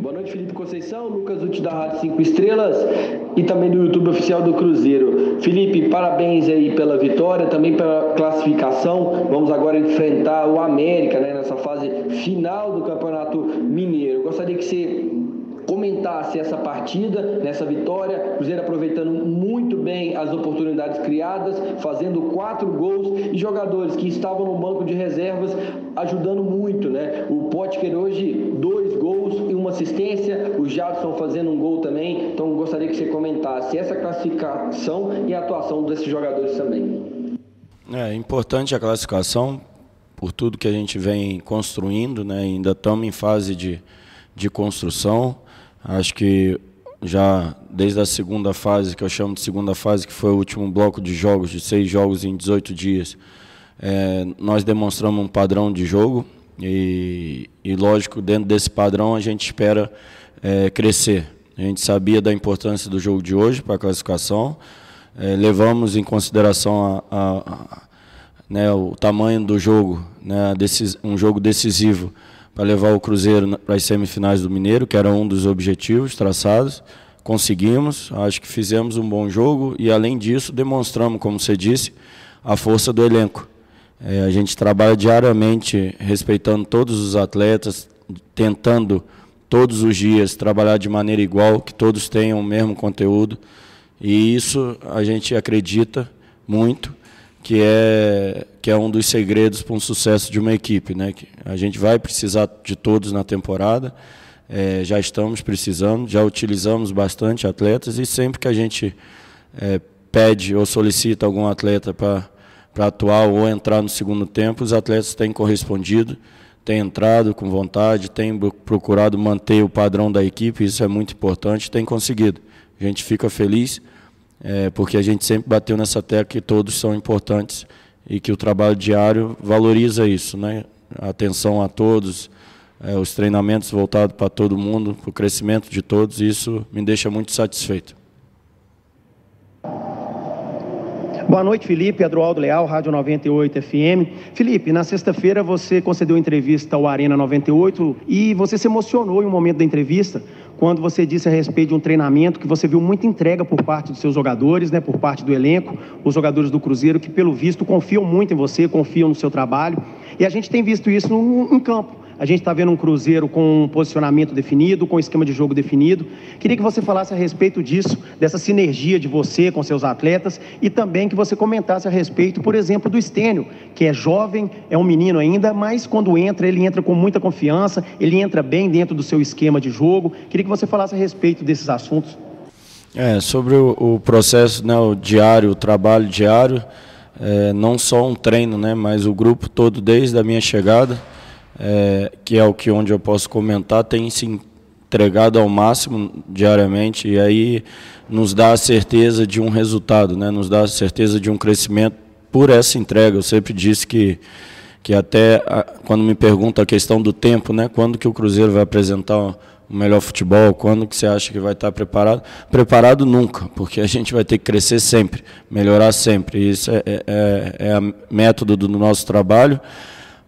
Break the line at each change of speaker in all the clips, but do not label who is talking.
Boa noite, Felipe Conceição, Lucas Uti da Rádio 5 Estrelas e também do YouTube oficial do Cruzeiro. Felipe, parabéns aí pela vitória, também pela classificação. Vamos agora enfrentar o América né, nessa fase final do Campeonato Mineiro. Gostaria que você comentasse essa partida, nessa vitória. Cruzeiro aproveitando muito bem as oportunidades criadas, fazendo quatro gols e jogadores que estavam no banco de reservas ajudando muito, né? O Potker hoje, dois gols e uma assistência, o Jadson fazendo um gol também. Então gostaria que você comentasse essa classificação e a atuação desses jogadores também.
É importante a classificação por tudo que a gente vem construindo, né? Ainda estamos em fase de, de construção. Acho que já desde a segunda fase, que eu chamo de segunda fase, que foi o último bloco de jogos, de seis jogos em 18 dias, é, nós demonstramos um padrão de jogo e, e, lógico, dentro desse padrão a gente espera é, crescer. A gente sabia da importância do jogo de hoje para a classificação, é, levamos em consideração a, a, a, né, o tamanho do jogo, né, um jogo decisivo para levar o Cruzeiro para as semifinais do Mineiro, que era um dos objetivos traçados. Conseguimos, acho que fizemos um bom jogo e, além disso, demonstramos, como você disse, a força do elenco. É, a gente trabalha diariamente respeitando todos os atletas, tentando todos os dias trabalhar de maneira igual, que todos tenham o mesmo conteúdo. E isso a gente acredita muito que é, que é um dos segredos para um sucesso de uma equipe. Né? Que a gente vai precisar de todos na temporada, é, já estamos precisando, já utilizamos bastante atletas e sempre que a gente é, pede ou solicita algum atleta para atuar ou entrar no segundo tempo, os atletas têm correspondido, têm entrado com vontade, têm procurado manter o padrão da equipe, isso é muito importante, têm conseguido. A gente fica feliz é, porque a gente sempre bateu nessa tecla que todos são importantes e que o trabalho diário valoriza isso, né? Atenção a todos, é, os treinamentos voltados para todo mundo, para o crescimento de todos, isso me deixa muito satisfeito.
Boa noite, Felipe. Adroaldo Leal, Rádio 98 FM. Felipe, na sexta-feira você concedeu entrevista ao Arena 98 e você se emocionou em um momento da entrevista quando você disse a respeito de um treinamento que você viu muita entrega por parte dos seus jogadores, né, por parte do elenco, os jogadores do Cruzeiro que, pelo visto, confiam muito em você, confiam no seu trabalho. E a gente tem visto isso em campo. A gente está vendo um Cruzeiro com um posicionamento definido, com um esquema de jogo definido. Queria que você falasse a respeito disso, dessa sinergia de você com seus atletas e também que você comentasse a respeito, por exemplo, do Estênio, que é jovem, é um menino ainda, mas quando entra, ele entra com muita confiança, ele entra bem dentro do seu esquema de jogo. Queria que você falasse a respeito desses assuntos.
É, sobre o, o processo, né, o diário, o trabalho diário, é, não só um treino, né, mas o grupo todo desde a minha chegada é, que é o que onde eu posso comentar, tem se entregado ao máximo diariamente e aí nos dá a certeza de um resultado, né? nos dá a certeza de um crescimento por essa entrega. Eu sempre disse que, que até a, quando me pergunta a questão do tempo, né? quando que o Cruzeiro vai apresentar o melhor futebol, quando que você acha que vai estar preparado? Preparado nunca, porque a gente vai ter que crescer sempre, melhorar sempre. Isso é, é, é, é método do nosso trabalho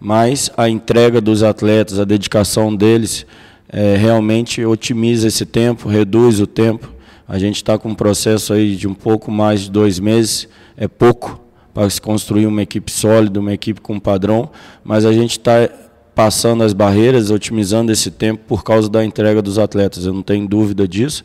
mas a entrega dos atletas, a dedicação deles, é, realmente otimiza esse tempo, reduz o tempo. A gente está com um processo aí de um pouco mais de dois meses, é pouco para se construir uma equipe sólida, uma equipe com padrão, mas a gente está passando as barreiras, otimizando esse tempo por causa da entrega dos atletas, eu não tenho dúvida disso.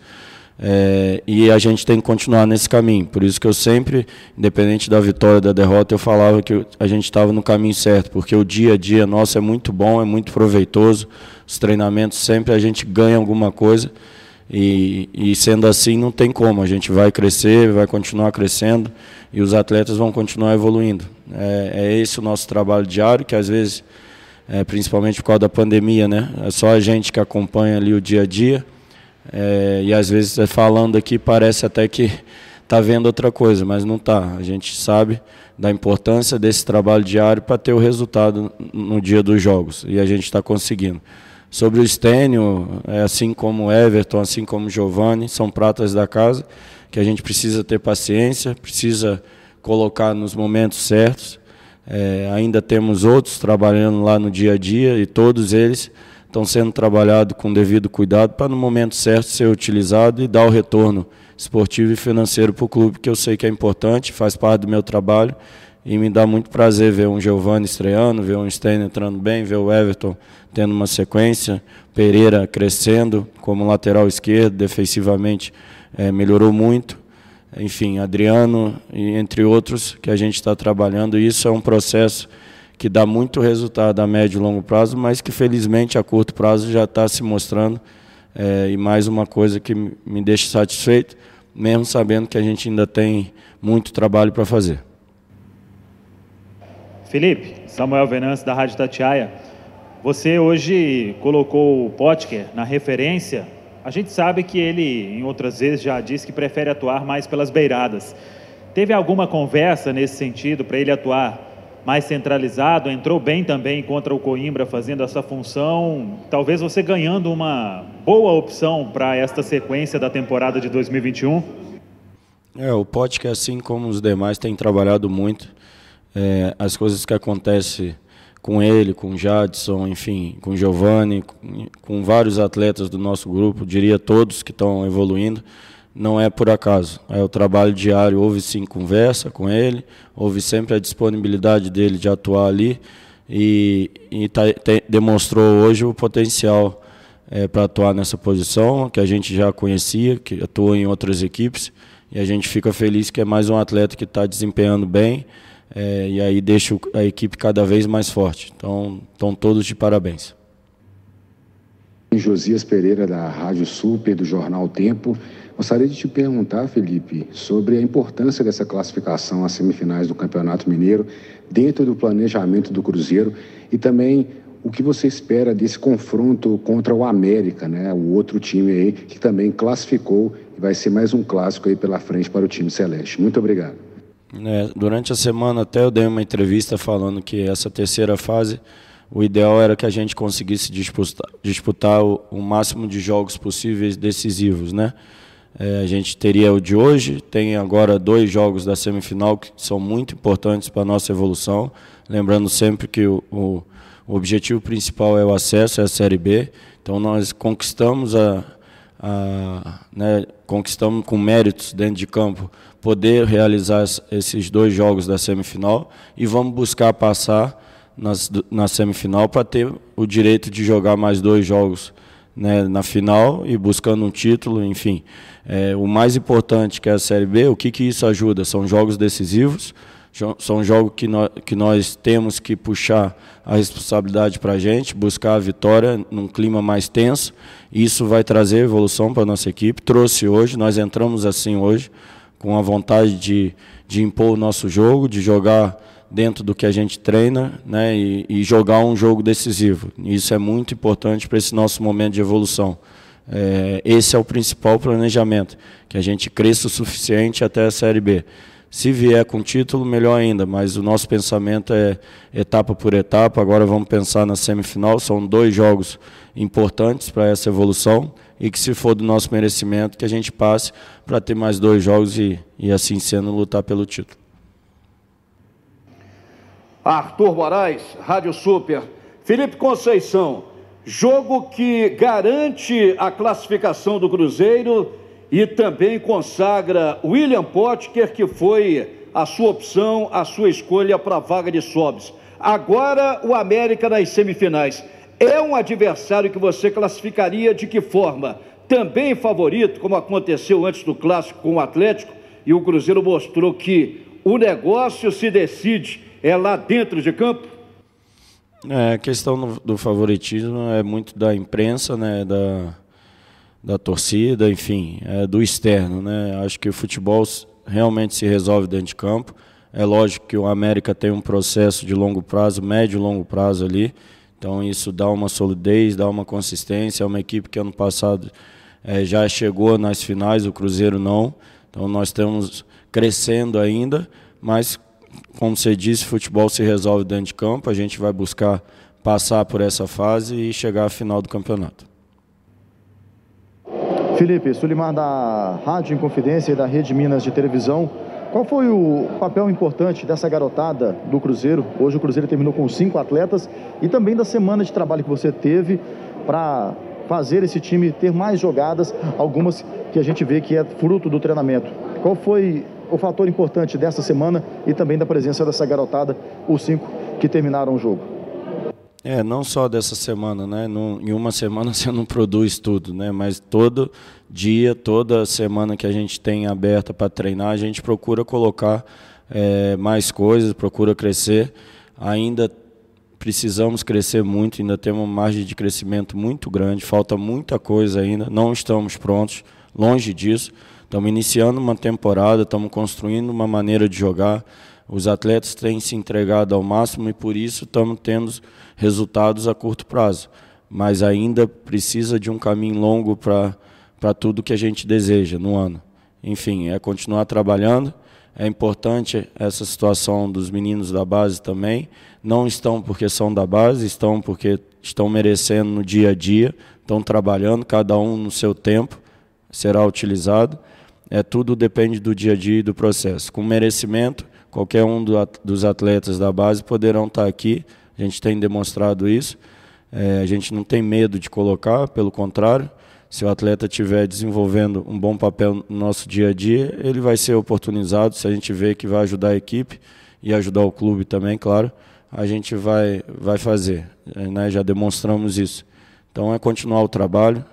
É, e a gente tem que continuar nesse caminho. Por isso que eu sempre, independente da vitória da derrota, eu falava que a gente estava no caminho certo, porque o dia a dia nosso é muito bom, é muito proveitoso. Os treinamentos sempre a gente ganha alguma coisa. E, e sendo assim, não tem como. A gente vai crescer, vai continuar crescendo e os atletas vão continuar evoluindo. É, é esse o nosso trabalho diário, que às vezes, é, principalmente por causa da pandemia, né, é só a gente que acompanha ali o dia a dia é, e às vezes falando aqui parece até que está vendo outra coisa, mas não está. A gente sabe da importância desse trabalho diário para ter o resultado no dia dos jogos e a gente está conseguindo. Sobre o Stênio, é assim como Everton, assim como Giovanni, são pratas da casa que a gente precisa ter paciência, precisa colocar nos momentos certos. É, ainda temos outros trabalhando lá no dia a dia e todos eles estão sendo trabalhados com devido cuidado para no momento certo ser utilizado e dar o retorno esportivo e financeiro para o clube, que eu sei que é importante, faz parte do meu trabalho e me dá muito prazer ver um Giovanni estreando, ver um Stein entrando bem, ver o Everton tendo uma sequência, Pereira crescendo como lateral esquerdo, defensivamente é, melhorou muito. Enfim, Adriano e entre outros que a gente está trabalhando. Isso é um processo que dá muito resultado a médio e longo prazo, mas que felizmente a curto prazo já está se mostrando. É, e mais uma coisa que me deixa satisfeito, mesmo sabendo que a gente ainda tem muito trabalho para fazer.
Felipe, Samuel Venâncio da Rádio Tatiaia. Você hoje colocou o Potker na referência. A gente sabe que ele, em outras vezes, já disse que prefere atuar mais pelas beiradas. Teve alguma conversa nesse sentido para ele atuar mais centralizado? Entrou bem também contra o Coimbra fazendo essa função. Talvez você ganhando uma boa opção para esta sequência da temporada de 2021?
É, o Potker, assim como os demais, tem trabalhado muito é, as coisas que acontecem com ele, com Jadson, enfim, com Giovanni, com, com vários atletas do nosso grupo, diria todos que estão evoluindo, não é por acaso. É o trabalho diário, houve sim conversa com ele, houve sempre a disponibilidade dele de atuar ali e, e tá, te, demonstrou hoje o potencial é, para atuar nessa posição, que a gente já conhecia, que atua em outras equipes, e a gente fica feliz que é mais um atleta que está desempenhando bem, é, e aí deixa a equipe cada vez mais forte. Então, estão todos de parabéns.
Josias Pereira, da Rádio Super, do Jornal Tempo. Gostaria de te perguntar, Felipe, sobre a importância dessa classificação às semifinais do Campeonato Mineiro dentro do planejamento do Cruzeiro e também o que você espera desse confronto contra o América, né? O outro time aí que também classificou e vai ser mais um clássico aí pela frente para o time celeste. Muito obrigado.
É, durante a semana até eu dei uma entrevista falando que essa terceira fase, o ideal era que a gente conseguisse disputar, disputar o, o máximo de jogos possíveis decisivos, né? É, a gente teria o de hoje, tem agora dois jogos da semifinal que são muito importantes para a nossa evolução. Lembrando sempre que o, o, objetivo principal é o acesso à Série B. Então nós conquistamos a, a né, conquistamos com méritos dentro de campo poder realizar esses dois jogos da semifinal e vamos buscar passar nas, na semifinal para ter o direito de jogar mais dois jogos né, na final e buscando um título, enfim. É, o mais importante que é a Série B, o que, que isso ajuda? São jogos decisivos, são jogos que nós, que nós temos que puxar a responsabilidade para a gente, buscar a vitória num clima mais tenso. Isso vai trazer evolução para a nossa equipe. Trouxe hoje, nós entramos assim hoje com a vontade de, de impor o nosso jogo, de jogar dentro do que a gente treina né, e, e jogar um jogo decisivo. Isso é muito importante para esse nosso momento de evolução. É, esse é o principal planejamento, que a gente cresça o suficiente até a Série B. Se vier com título, melhor ainda, mas o nosso pensamento é etapa por etapa. Agora vamos pensar na semifinal, são dois jogos importantes para essa evolução e que, se for do nosso merecimento, que a gente passe para ter mais dois jogos e, e, assim sendo, lutar pelo título.
Arthur Moraes, Rádio Super. Felipe Conceição, jogo que garante a classificação do Cruzeiro e também consagra William Potker, que foi a sua opção, a sua escolha para a vaga de Sobs. Agora o América nas semifinais. É um adversário que você classificaria de que forma? Também favorito, como aconteceu antes do clássico com o Atlético, e o Cruzeiro mostrou que o negócio se decide é lá dentro de campo?
É, a questão do favoritismo é muito da imprensa, né, da, da torcida, enfim, é do externo. Né? Acho que o futebol realmente se resolve dentro de campo. É lógico que o América tem um processo de longo prazo, médio e longo prazo ali. Então isso dá uma solidez, dá uma consistência. É uma equipe que ano passado é, já chegou nas finais, o Cruzeiro não. Então nós estamos crescendo ainda, mas como você disse, futebol se resolve dentro de campo. A gente vai buscar passar por essa fase e chegar à final do campeonato.
Felipe, Sulimar da Rádio Inconfidência e da Rede Minas de Televisão. Qual foi o papel importante dessa garotada do Cruzeiro? Hoje o Cruzeiro terminou com cinco atletas e também da semana de trabalho que você teve para fazer esse time ter mais jogadas, algumas que a gente vê que é fruto do treinamento. Qual foi o fator importante dessa semana e também da presença dessa garotada, os cinco que terminaram o jogo?
É, não só dessa semana, né? Num, em uma semana você não produz tudo, né? Mas todo dia, toda semana que a gente tem aberta para treinar, a gente procura colocar é, mais coisas, procura crescer. Ainda precisamos crescer muito, ainda temos uma margem de crescimento muito grande, falta muita coisa ainda, não estamos prontos, longe disso. Estamos iniciando uma temporada, estamos construindo uma maneira de jogar. Os atletas têm se entregado ao máximo e por isso estamos tendo resultados a curto prazo. Mas ainda precisa de um caminho longo para tudo que a gente deseja no ano. Enfim, é continuar trabalhando. É importante essa situação dos meninos da base também. Não estão porque são da base, estão porque estão merecendo no dia a dia, estão trabalhando, cada um no seu tempo, será utilizado. É tudo depende do dia a dia e do processo. Com merecimento, Qualquer um do, dos atletas da base poderão estar aqui. A gente tem demonstrado isso. É, a gente não tem medo de colocar, pelo contrário, se o atleta estiver desenvolvendo um bom papel no nosso dia a dia, ele vai ser oportunizado. Se a gente vê que vai ajudar a equipe e ajudar o clube também, claro, a gente vai, vai fazer. Né? Já demonstramos isso. Então é continuar o trabalho,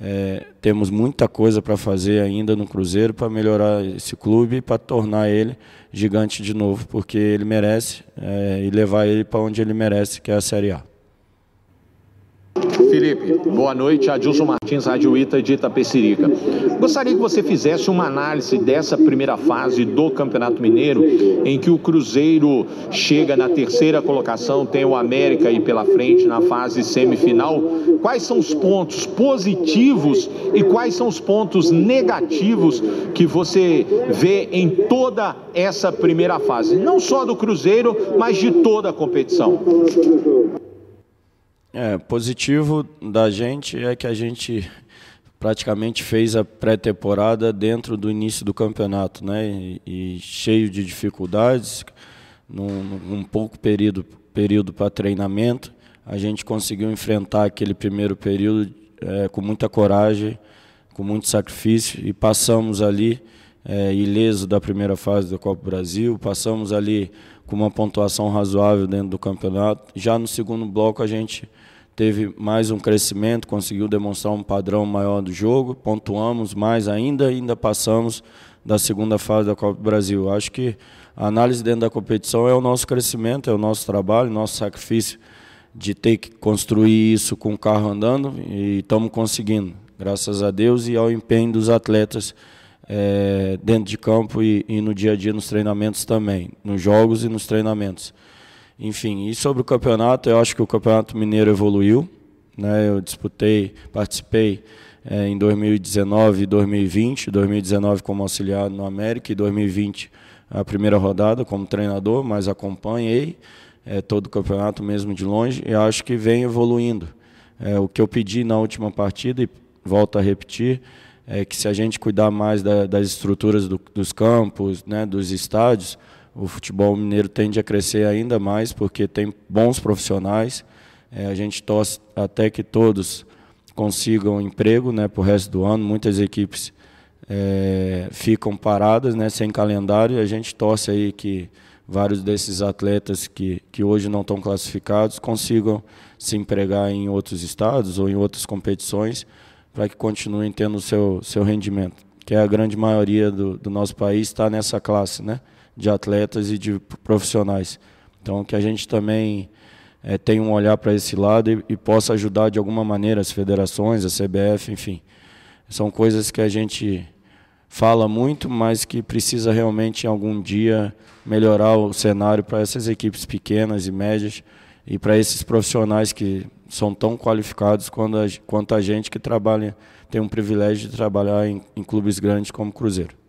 é, temos muita coisa para fazer ainda no Cruzeiro para melhorar esse clube e para tornar ele gigante de novo, porque ele merece é, e levar ele para onde ele merece, que é a Série A.
Felipe, boa noite. Adilson Martins, Rádio Ita de Itapecerica. Gostaria que você fizesse uma análise dessa primeira fase do Campeonato Mineiro, em que o Cruzeiro chega na terceira colocação, tem o América aí pela frente na fase semifinal. Quais são os pontos positivos e quais são os pontos negativos que você vê em toda essa primeira fase? Não só do Cruzeiro, mas de toda a competição.
É, positivo da gente é que a gente praticamente fez a pré-temporada dentro do início do campeonato, né? E, e cheio de dificuldades, num, num pouco período período para treinamento, a gente conseguiu enfrentar aquele primeiro período é, com muita coragem, com muito sacrifício e passamos ali é, ileso da primeira fase da Copa Brasil, passamos ali com uma pontuação razoável dentro do campeonato. Já no segundo bloco a gente teve mais um crescimento, conseguiu demonstrar um padrão maior do jogo, pontuamos mais ainda, ainda passamos da segunda fase da Copa do Brasil. Acho que a análise dentro da competição é o nosso crescimento, é o nosso trabalho, nosso sacrifício de ter que construir isso com o carro andando e estamos conseguindo, graças a Deus e ao empenho dos atletas é, dentro de campo e, e no dia a dia nos treinamentos também, nos jogos e nos treinamentos. Enfim, e sobre o campeonato, eu acho que o Campeonato Mineiro evoluiu. Né? Eu disputei, participei é, em 2019 e 2020, 2019 como auxiliar no América e 2020 a primeira rodada como treinador, mas acompanhei é, todo o campeonato mesmo de longe e acho que vem evoluindo. É, o que eu pedi na última partida, e volto a repetir, é que se a gente cuidar mais da, das estruturas do, dos campos, né, dos estádios, o futebol mineiro tende a crescer ainda mais porque tem bons profissionais. É, a gente torce até que todos consigam emprego né, para o resto do ano. Muitas equipes é, ficam paradas, né, sem calendário. A gente torce aí que vários desses atletas que, que hoje não estão classificados consigam se empregar em outros estados ou em outras competições para que continuem tendo o seu, seu rendimento, que é a grande maioria do, do nosso país está nessa classe, né? De atletas e de profissionais. Então, que a gente também é, tenha um olhar para esse lado e, e, possa ajudar de alguma maneira as federações, a CBF, enfim. São coisas que a gente fala muito, mas que precisa realmente, em algum dia, melhorar o cenário para essas equipes pequenas e médias e para esses profissionais que são tão qualificados quanto a, quanto a gente que trabalha, tem um privilégio de trabalhar em, em clubes grandes como Cruzeiro.